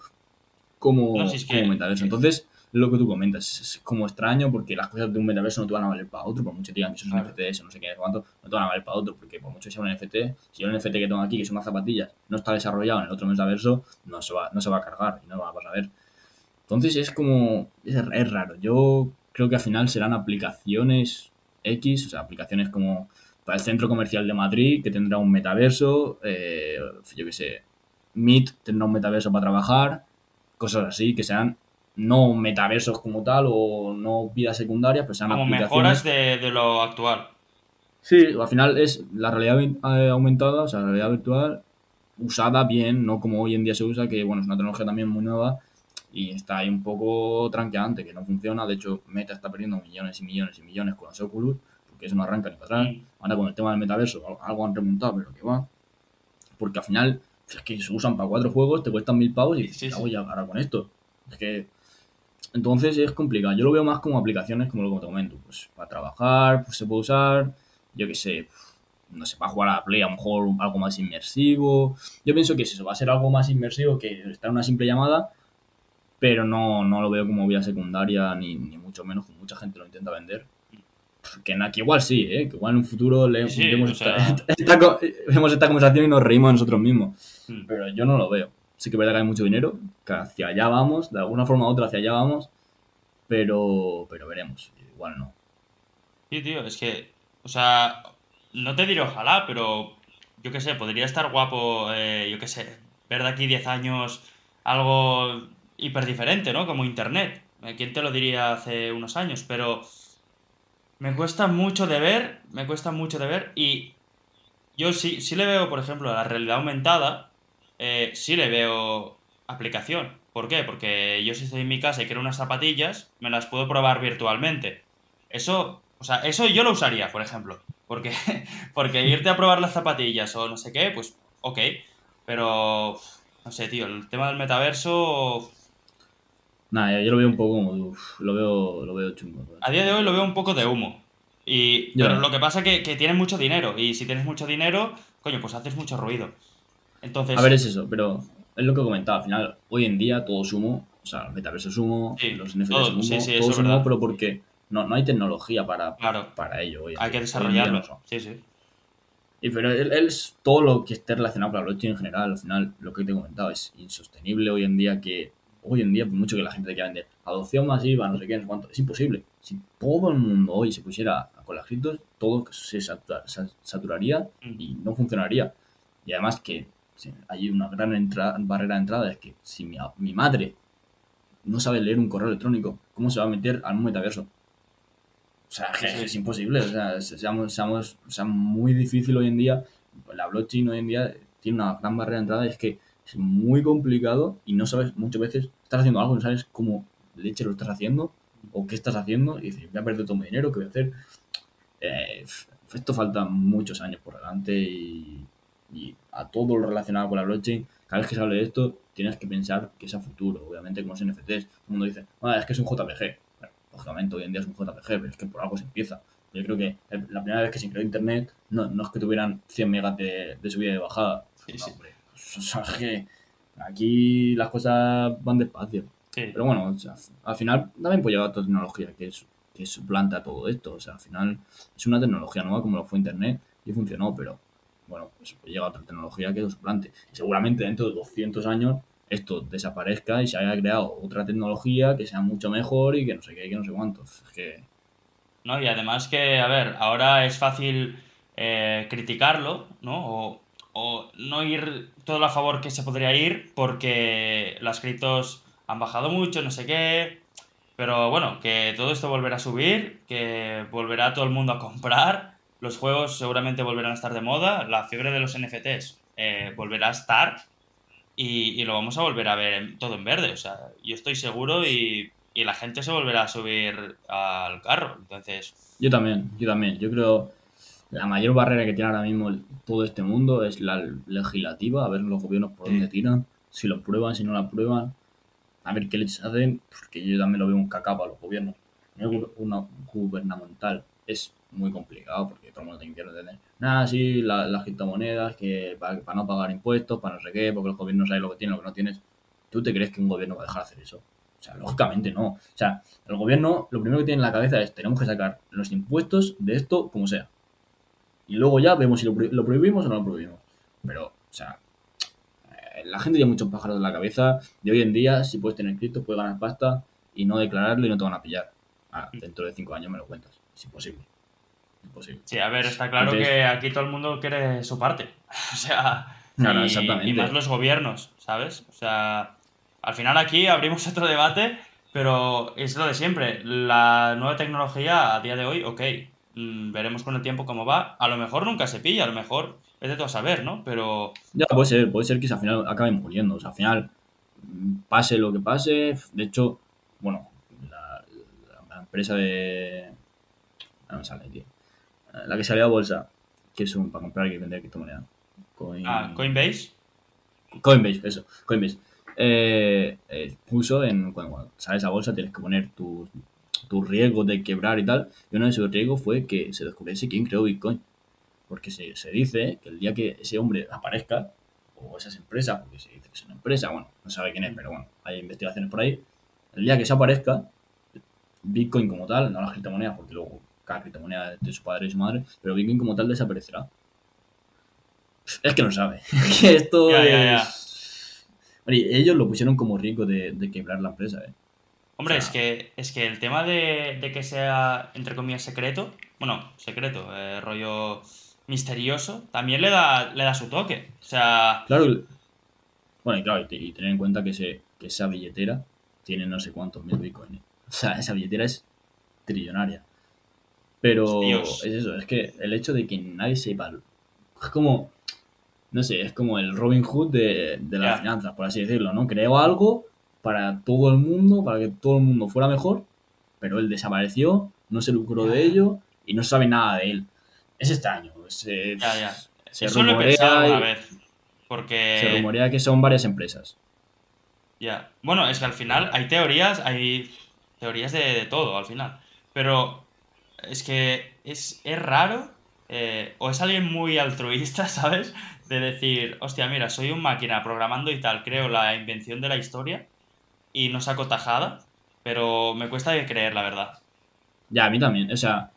como, No, si es que- como metaverso. Entonces, lo que tú comentas es como extraño porque las cosas de un metaverso no te van a valer para otro, por mucho que digan que eso es un. NFT, eso no sé qué, cuánto, no te van a valer para otro, porque por mucho que sea un NFT, si el NFT que tengo aquí, que son unas zapatillas, no está desarrollado en el otro metaverso, no se va, no se va a cargar y no lo vas a ver. Entonces es como, es, es raro. Yo creo que al final serán aplicaciones X, o sea, aplicaciones como para el centro comercial de Madrid, que tendrá un metaverso, eh, yo qué sé, Meet tendrá un metaverso para trabajar, cosas así, que sean no metaversos como tal o no vidas secundarias, pero sean Como aplicaciones. mejoras de, de lo actual. Sí, al final es la realidad eh, aumentada, o sea, la realidad virtual usada bien, no como hoy en día se usa, que bueno, es una tecnología también muy nueva y está ahí un poco tranqueante, que no funciona. De hecho, Meta está perdiendo millones y millones y millones con los Oculus, porque eso no arranca ni para atrás. Ahora con el tema del metaverso, al- algo han remontado, pero que va. Porque al final, es que se usan para cuatro juegos, te cuestan mil pavos y Sí, sí, ¿qué hago sí. ya ahora con esto? Es que Entonces es complicado. Yo lo veo más como aplicaciones, como lo que te comento. Pues para trabajar, pues se puede usar, yo qué sé, no sé, para jugar a la Play, a lo mejor algo más inmersivo. Yo pienso que es eso, va a ser algo más inmersivo que estar en una simple llamada, pero no, no lo veo como vía secundaria, ni, ni mucho menos, como mucha gente lo intenta vender. Que, que igual sí, ¿eh? que igual en un futuro le, Sí, vemos, o sea- esta, (laughs) esta co- vemos esta conversación y nos reímos nosotros mismos. Mm. Pero yo no lo veo. Sí que es verdad que hay mucho dinero, hacia allá vamos, de alguna forma u otra hacia allá vamos, pero, pero veremos. Igual no. Sí, tío, es que, o sea, no te diré ojalá, pero yo qué sé, podría estar guapo, eh, yo qué sé, ver de aquí 10 años algo hiper diferente, ¿no? Como Internet. Eh, ¿Quién te lo diría hace unos años? Pero me cuesta mucho de ver, me cuesta mucho de ver y yo sí, sí le veo, por ejemplo, a la realidad aumentada, eh, sí le veo aplicación. ¿Por qué? Porque yo si estoy en mi casa y quiero unas zapatillas, me las puedo probar virtualmente. Eso, o sea, eso yo lo usaría, por ejemplo. Porque, (laughs) porque irte a probar las zapatillas o no sé qué, pues ok. Pero, no sé, tío, el tema del metaverso, Nada, yo lo veo un poco como. Lo veo, lo veo chungo. a día de hoy lo veo un poco de humo. Y, pero lo que pasa es que, que tienes mucho dinero. Y si tienes mucho dinero, coño, pues haces mucho ruido. Entonces, A ver, es eso, pero es lo que comentaba. Al final, hoy en día todo es humo. O sea, el metaverso es humo, Sí, los NFTs todo, son humo, sí, sí, todo verdad. pero porque no, no hay tecnología para, claro, para ello. Hoy hay que desarrollarlo. no. Sí, sí. Y pero él, él es todo lo que esté relacionado con la blockchain en general, al final, lo que te he comentado, es insostenible hoy en día que, hoy en día, por mucho que la gente te quiera vender adopción masiva, no sé qué, no sé cuánto, es imposible. Si todo el mundo hoy se pusiera con las criptos, todo se satura- sa- saturaría Mm. y no funcionaría. Y además que hay una gran entra- barrera de entrada, es que si mi, mi madre no sabe leer un correo electrónico, ¿cómo se va a meter al metaverso? O sea, Sí. es imposible. O sea, se- seamos, seamos, o sea, muy difícil hoy en día. La blockchain hoy en día tiene una gran barrera de entrada. Es que es muy complicado y no sabes, muchas veces estás haciendo algo y no sabes cómo leche lo estás haciendo o qué estás haciendo. Y dices, voy a perder todo mi dinero, ¿qué voy a hacer? Eh, esto falta muchos años por delante y, y a todo lo relacionado con la blockchain, cada vez que se hable de esto, tienes que pensar que es a futuro. Obviamente, como los NFTs, todo el mundo dice, ah, es que es un JPG. Bueno, lógicamente, hoy en día es un JPG, pero es que por algo se empieza. Yo creo que la primera vez que se creó Internet no, no es que tuvieran 100 megas de, de subida y de bajada. Sí, No, sí. hombre. O sea, que aquí las cosas van despacio. Sí. Pero bueno, o sea, al final también puede llegar otra tecnología que, es, que suplanta todo esto. O sea, al final es una tecnología nueva como lo fue Internet y funcionó, pero bueno, pues puede llegar otra tecnología que lo suplante. Seguramente dentro de 200 años esto desaparezca y se haya creado otra tecnología que sea mucho mejor y que no sé qué, que no sé cuántos. Es que, ¿no? Y además que, a ver, ahora es fácil eh, criticarlo, ¿no? O, o no ir todo a favor que se podría ir porque las criptos han bajado mucho, no sé qué. Pero bueno, que todo esto volverá a subir, que volverá todo el mundo a comprar, los juegos seguramente volverán a estar de moda, la fiebre de los NFTs eh, volverá a estar y, y lo vamos a volver a ver en- todo en verde. O sea, yo estoy seguro y, y la gente se volverá a subir al carro. Entonces, Yo también, yo también. Yo creo la mayor barrera que tiene ahora mismo el- todo este mundo es la legislativa, a ver los gobiernos por dónde tiran, si lo prueban, si no lo prueban, a ver qué leches hacen, porque yo también lo veo un cacao para los gobiernos. A nivel gu- una- gubernamental es muy complicado porque todo el mundo tiene que entender. Nada, sí, la- las criptomonedas, que para, no pagar impuestos, para no sé qué, porque los gobiernos saben lo que tienen, lo que no tienes. ¿Tú te crees que un gobierno va a dejar de hacer eso? O sea, lógicamente no. O sea, el gobierno lo primero que tiene en la cabeza es tenemos que sacar los impuestos de esto como sea. Y luego ya vemos si lo prohibimos o no lo prohibimos. Pero, o sea, eh, la gente tiene muchos pájaros en la cabeza. De hoy en día, si puedes tener cripto, puedes ganar pasta y no declararlo y no te van a pillar. Ah, dentro de cinco años me lo cuentas. Es imposible. Imposible. sí, a ver, está claro Entonces- que aquí todo el mundo quiere su parte. (laughs) O sea, Claro, y, exactamente. y más los gobiernos, ¿sabes? O sea, al final aquí abrimos (laughs) otro debate, pero es lo de siempre. La nueva tecnología a día de hoy, ok, mm, veremos con el tiempo cómo va. A lo mejor nunca se pilla, a lo mejor es de todo a saber, ¿no? Pero Ya, puede ser, puede ser que al final acaben muriendo. O sea, al final, mm, pase lo que pase. De hecho, bueno, la, la- la empresa de. No me sale, tío. La que salió a bolsa, que es un, para comprar y vender criptomonedas. Coin... ah, Coinbase, Coinbase, eso, Coinbase. eh, eh, puso en. Cuando, cuando sales a bolsa tienes que poner tus tus riesgos de quebrar y tal. Y uno de esos riesgos fue que se descubriese quién creó Bitcoin. Porque se, se dice que el día que ese hombre aparezca, o esas empresas, porque se dice que es una empresa, bueno, no sabe quién es, pero bueno, hay investigaciones por ahí. El día que se aparezca, Bitcoin como tal, no las criptomonedas, porque luego cada criptomoneda de su padre y su madre, pero Bitcoin como tal desaparecerá. Es que no sabe. (laughs) que esto Ya, ya, ya. es. Bueno, ellos lo pusieron como riesgo de, de quebrar la empresa, ¿eh? Hombre, O sea- es que, es que el tema de, de que sea, entre comillas, secreto, bueno, secreto, eh, rollo misterioso, también le da, le da su toque. O sea, Claro, bueno, y claro, y, te- y tener en cuenta que, ese, que esa billetera tiene no sé cuántos mil bitcoins. O sea, esa billetera es trillonaria. Pero Dios. es eso, es que el hecho de que nadie sepa. Es como. No sé, es como el Robin Hood de, de las finanzas, por así decirlo, ¿no? Creó algo para todo el mundo, para que todo el mundo fuera mejor, pero él desapareció, no se lucró de ello y no se sabe nada de él. Es extraño. Se, se Eso lo he pensado rumorea, alguna vez. Porque. se rumorea que son varias empresas. Ya. Bueno, es que al final hay teorías, hay teorías de, de todo al final. Pero es que es, es raro, eh, o es alguien muy altruista, (laughs) ¿sabes? De decir, hostia, mira, soy un máquina programando y tal, creo la invención de la historia y no saco tajada, pero me cuesta de creer, la verdad. Ya, a mí también. O sea,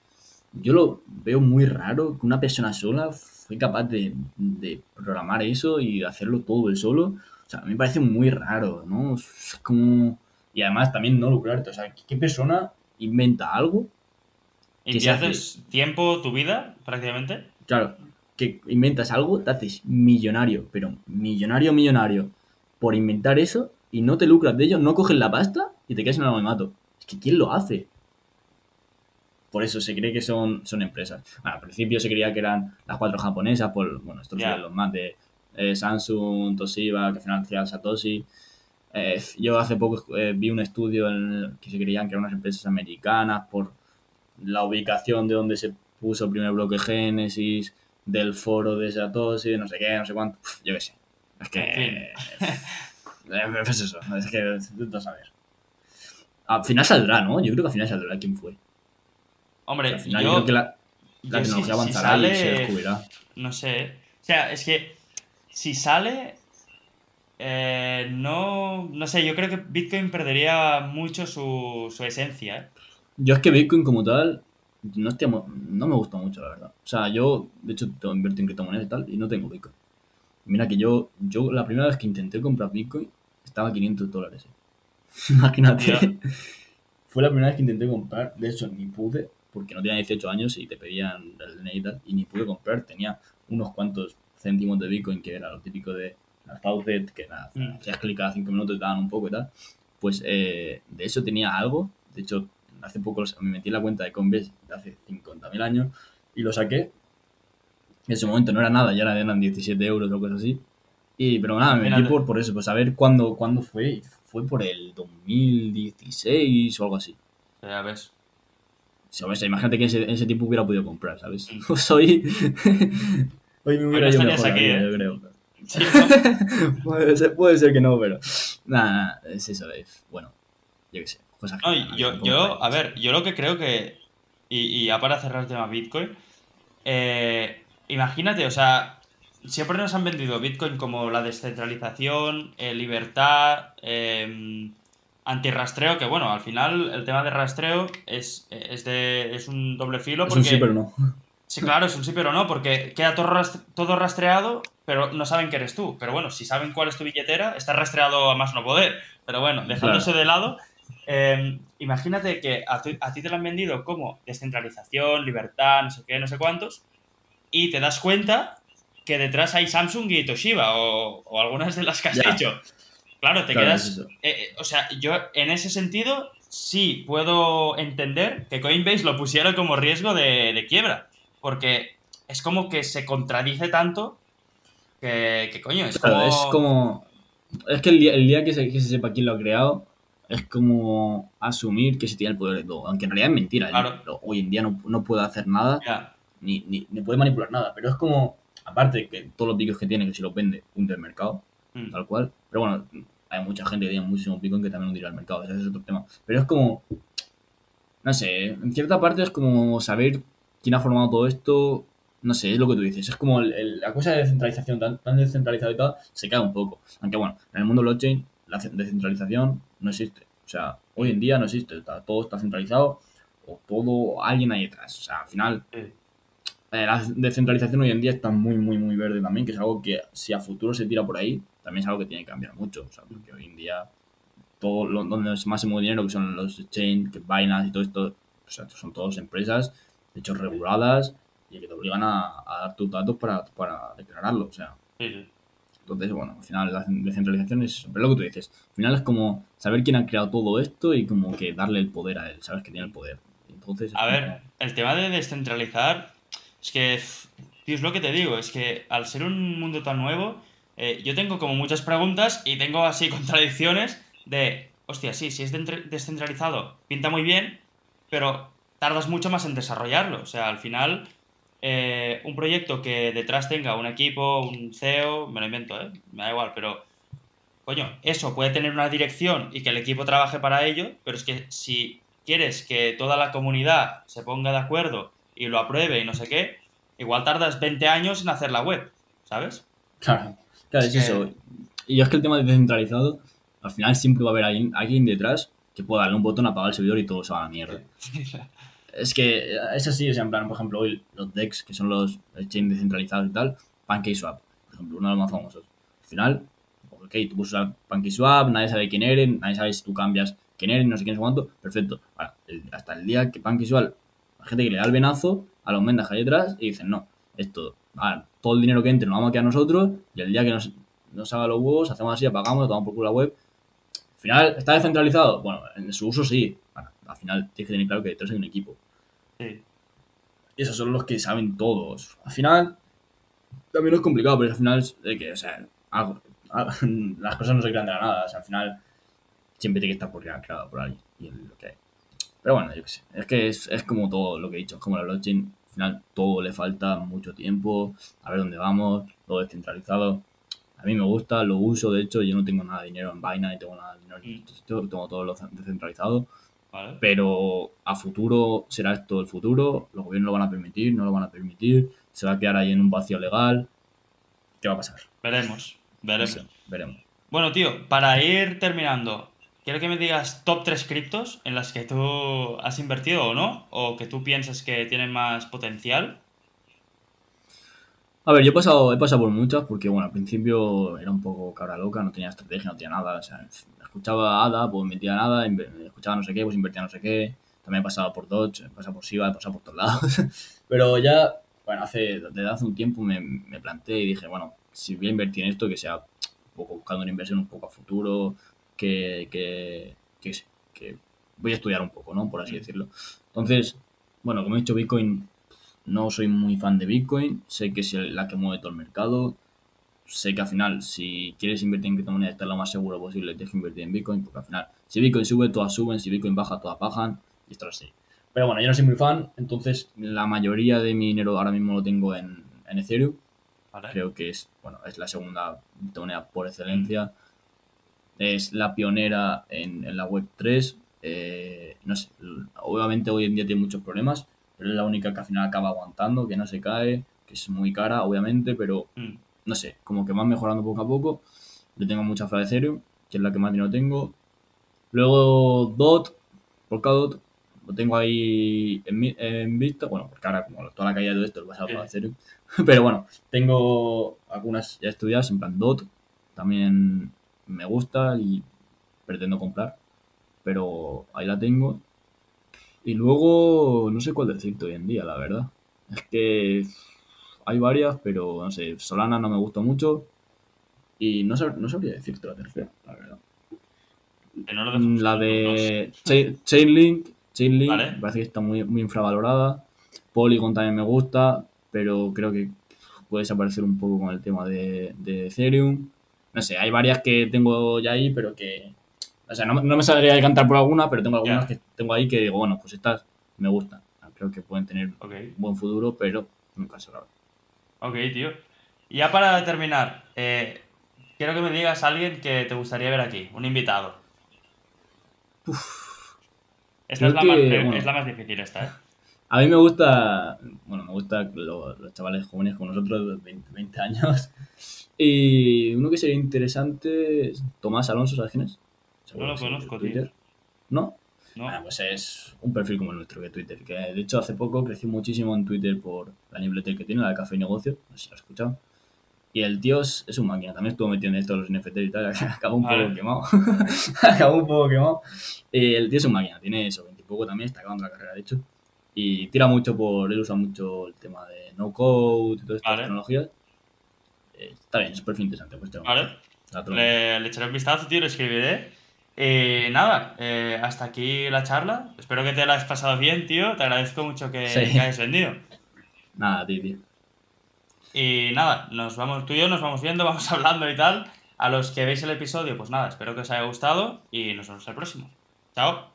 yo lo veo muy raro que una persona sola fue capaz de, de programar eso y hacerlo todo él solo. O sea, a mí me parece muy raro, ¿no? Es como... Y además también no lucrarte. O sea, ¿qué persona inventa algo? Inviertes tiempo, tu vida, prácticamente. Claro, que inventas algo, te haces millonario, pero millonario, millonario, por inventar eso y no te lucras de ello, no coges la pasta y te quedas en el anonimato. Es que ¿quién lo hace? Por eso se cree que son, son empresas. Bueno, al principio se creía que eran las cuatro japonesas, por, bueno, estos son los más de eh, Samsung, Toshiba, que financian Satoshi. Eh, yo hace poco eh, vi un estudio en el que se creían que eran unas empresas americanas por la ubicación de donde se puso el primer bloque Génesis, del foro de Satoshi, no sé qué, no sé cuánto. Uf, yo qué sé. Es que. (laughs) Es eso, es que intento saber. Al final saldrá, ¿no? Yo creo que al final saldrá quién fue. Hombre, al final yo, yo creo que la, si- tecnología si avanzará y se descubrirá. No sé. O sea, es que si sale. eh, no. No sé, yo creo que Bitcoin perdería mucho su, su esencia, ¿eh? Yo es que Bitcoin como tal no, estoy no me gusta mucho, la verdad. O sea, yo, de hecho, tengo- invierto en criptomonedas y tal, y no tengo Bitcoin. Mira que yo, yo la primera vez que intenté comprar Bitcoin estaba a 500 dólares. eh. (laughs) Imagínate. Ya. (laughs) Fue la primera vez que intenté comprar. De hecho, ni pude, porque no tenía 18 años y te pedían el DNI y tal, y ni pude comprar. Tenía unos cuantos céntimos de Bitcoin, que era lo típico de las faucet, que nada, Mm. hacías clic cada 5 minutos y te daban un poco y tal. Pues eh, de eso tenía algo. De hecho, hace poco me metí en la cuenta de Coinbase de hace 50.000 años y lo saqué. En ese momento no era nada, ya eran 17 euros o cosas así. Y, pero nada, me metí por, por eso, por saber cuándo, cuándo fue. Fue por el 2016 o algo así. Ya ves. ¿Sabes? Imagínate que ese, ese tipo hubiera podido comprar, ¿sabes? Mm. (laughs) Pues hoy. hoy me hubiera estarías mejor aquí, vida, ¿eh? yo creo. Sí, ¿no? (laughs) puede, ser, puede ser que no, pero. Nada, nada, es eso, es. Bueno, yo qué sé. No, yo, yo, a ver, yo lo que creo que. Y, y ya para cerrar el tema Bitcoin. eh, imagínate, o sea, siempre nos han vendido Bitcoin como la descentralización, eh, libertad, eh, antirrastreo, que bueno, al final el tema de rastreo es, es, de, es un doble filo. Es un sí, pero no. (laughs) Sí, claro, es un sí, pero no, porque queda todo, todo rastreado, pero no saben que eres tú. Pero bueno, si saben cuál es tu billetera, está rastreado a más no poder. Pero bueno, dejándose de lado, eh, imagínate que a, tu- a ti te lo han vendido como descentralización, libertad, no sé qué, no sé cuántos, y te das cuenta que detrás hay Samsung y Toshiba o, o algunas de las que has Ya. hecho. Claro, te Claro, quedas... es eh, eh, o sea, yo en ese sentido sí puedo entender que Coinbase lo pusiera como riesgo de, de quiebra. Porque es como que se contradice tanto que, que coño, es Claro, como... es como. Es que el día, el día que, se, que se sepa quién lo ha creado, es como asumir que se tiene el poder de todo. Aunque en realidad es mentira. Claro. ¿no? Hoy en día no, no puede hacer nada, ni, ni, ni puede manipular nada. Pero es como. Aparte que todos los vídeos que tiene, que si los vende, hunde el mercado, mm, tal cual. Pero bueno, hay mucha gente que tiene muchísimo Bitcoin que también hundirá el mercado, ese es otro tema. Pero es como, no sé, en cierta parte es como saber quién ha formado todo esto, no sé, es lo que tú dices, es como el- el- la cosa de descentralización tan, tan descentralizada y tal, se cae un poco. Aunque bueno, en el mundo blockchain la ce- descentralización no existe. O sea, hoy en día no existe, está- todo está centralizado o todo alguien ahí detrás. O sea, al final Sí. eh, la descentralización hoy en día está muy, muy, muy verde también, que es algo que si a futuro se tira por ahí, también es algo que tiene que cambiar mucho. O sea, porque hoy en día todo lo, donde más se mueve dinero, que son los exchange, que Binance y todo esto, o sea, son todas empresas, de hecho, reguladas y que te obligan a, a dar tus datos para, para declararlo. O sea, Sí, sí. Entonces, bueno, al final la descentralización es. Pero lo que tú dices, al final es como saber quién ha creado todo esto y como que darle el poder a él, sabes que tiene el poder. Entonces, es A como- ver, el tema de descentralizar, es que, tío, es lo que te digo, es que al ser un mundo tan nuevo, eh, yo tengo como muchas preguntas y tengo así (laughs) contradicciones de, hostia, sí, si es descentralizado, pinta muy bien, pero tardas mucho más en desarrollarlo. O sea, al final, eh, un proyecto que detrás tenga un equipo, un CEO, me lo invento, ¿eh? Me da igual, pero coño, eso puede tener una dirección y que el equipo trabaje para ello, pero es que si quieres que toda la comunidad se ponga de acuerdo y lo apruebe y no sé qué, igual tardas 20 años en hacer la web, ¿sabes? Claro, claro, es Es que- eso. Y es que el tema de descentralizado, al final siempre va a haber alguien, alguien detrás que pueda darle un botón, apagar el servidor y todo se va a la mierda. (laughs) Es que es así, o en plan, por ejemplo, hoy los DEX, que son los exchange descentralizados y tal, PancakeSwap, por ejemplo, uno de los más famosos. Al final, ok, tú puedes usar PancakeSwap, nadie sabe quién eres, nadie sabe si tú cambias quién eres, no sé quién es cuánto, perfecto. Ahora, hasta el día que PancakeSwap, la gente que le da el venazo a los mendas que hay detrás y dicen, no, esto, ahora, todo el dinero que entre nos vamos a quedar nosotros y el día que nos, nos haga los huevos, hacemos así, apagamos, tomamos por culo la web. Al final, ¿está descentralizado? Bueno, en su uso sí. Al final tienes que tener claro que detrás hay un equipo. Sí. Esos son los que saben todos. Al final, también es complicado, pero al final es de que, o sea, algo- algo- (laughs) las cosas no se crean de la nada. O sea, al final siempre tiene que estar por creado por alguien. Y es lo que hay. Pero bueno, yo qué sé. Es que es, es como todo lo que he dicho. Es como la blockchain. Al final, todo le falta mucho tiempo. A ver dónde vamos. Todo descentralizado. A mí me gusta, lo uso. De hecho, yo no tengo nada de dinero en Binance, tengo nada de dinero en Mm. Tengo todo lo descentralizado. ¿Vale? Pero a futuro será esto el futuro, los gobiernos lo van a permitir, no lo van a permitir, se va a quedar ahí en un vacío legal. ¿Qué va a pasar? Veremos, veremos. veremos. Bueno, tío, para ir terminando, quiero que me digas top 3 criptos en las que tú has invertido o no, o que tú piensas que tienen más potencial. A ver, yo he pasado, he pasado por muchas porque, bueno, al principio era un poco cabra loca, no tenía estrategia, no tenía nada. O sea, escuchaba ADA, pues metía nada, escuchaba no sé qué, pues invertía no sé qué. También he pasado por Dodge, he pasado por SIVA, he pasado por todos lados. (laughs) Pero ya, bueno, hace, desde hace un tiempo me, me planteé y dije, bueno, si voy a invertir en esto, que sea un poco buscando una inversión un poco a futuro, que, que, que, que voy a estudiar un poco, ¿no? Por así decirlo. Entonces, bueno, como he dicho, Bitcoin no soy muy fan de Bitcoin, sé que es la que mueve todo el mercado, sé que al final si quieres invertir en criptomonedas estar lo más seguro posible, tienes que invertir en Bitcoin, porque al final si Bitcoin sube, todas suben, si Bitcoin baja, todas bajan, y esto es así. Pero bueno, yo no soy muy fan, entonces la mayoría de mi dinero ahora mismo lo tengo en, en Ethereum, ¿Vale? creo que es, bueno, es la segunda criptomoneda por excelencia, es la pionera en, en la web 3, eh, no sé, obviamente hoy en día tiene muchos problemas, pero es la única que al final acaba aguantando, que no se cae, que es muy cara, obviamente, pero Mm, no sé, como que van mejorando poco a poco. Le tengo mucha fe a Ethereum, que es la que más dinero tengo. Luego DOT, Polkadot, lo tengo ahí en, en vista. Bueno, porque ahora como toda la caída de esto lo vas a para. Ethereum. (laughs) Pero bueno, tengo algunas ya estudiadas, en plan DOT. También me gusta y pretendo comprar. Pero ahí la tengo. Y luego no sé cuál decirte hoy en día, la verdad. Es que hay varias, pero no sé, Solana no me gusta mucho. Y no, sab- no sabría decirte la tercera, la verdad. no Mm, La de Chain- Chainlink, Chainlink Vale. me parece que está muy, muy infravalorada. Polygon también me gusta, pero creo que puede desaparecer un poco con el tema de, de Ethereum. No sé, hay varias que tengo ya ahí, pero que... O sea, no, no me saldría de cantar por alguna, pero tengo algunas que tengo ahí que digo, bueno, pues estas me gustan. Creo que pueden tener Ok, buen futuro, pero nunca se sabe. ok, tío. Y ya para terminar, eh, quiero que me digas a alguien que te gustaría ver aquí, un invitado. Esta es la, más, que, es bueno. la más difícil esta, ¿eh? A mí me gusta, bueno, me gusta lo- los, chavales jóvenes como nosotros, de 20, 20 años. (laughs) Y uno que sería interesante es Tomás Alonso, ¿sabes quién es? No lo conozco, Twitter. ¿No? ¿No? Ah, pues es un perfil como el nuestro de Twitter, que de hecho hace poco creció muchísimo en Twitter por la newsletter que tiene, la de Café y Negocio, no sé si lo has escuchado. Y el tío es, es un máquina, también estuvo metido en esto de los NFT y tal, (laughs) acabó un poco quemado. (laughs) acabó un poco quemado. Eh, el tío es un máquina, tiene eso, 20 y poco también, está acabando la carrera de hecho. Y tira mucho por, él usa mucho el tema de no code y todas estas Vale. tecnologías. Eh, está bien, es un perfil interesante. Pues, Vale. Le, le echaré un vistazo, tío, lo escribiré. Y nada, eh, hasta aquí la charla. Espero que te la hayas pasado bien, tío. Te agradezco mucho que, Sí. que hayas vendido. Nada, tío, tío. Y nada, nos vamos, tú y yo nos vamos viendo, (laughs) vamos hablando y tal. A los que veis el episodio, pues nada, espero que os haya gustado y nos vemos el próximo. Chao.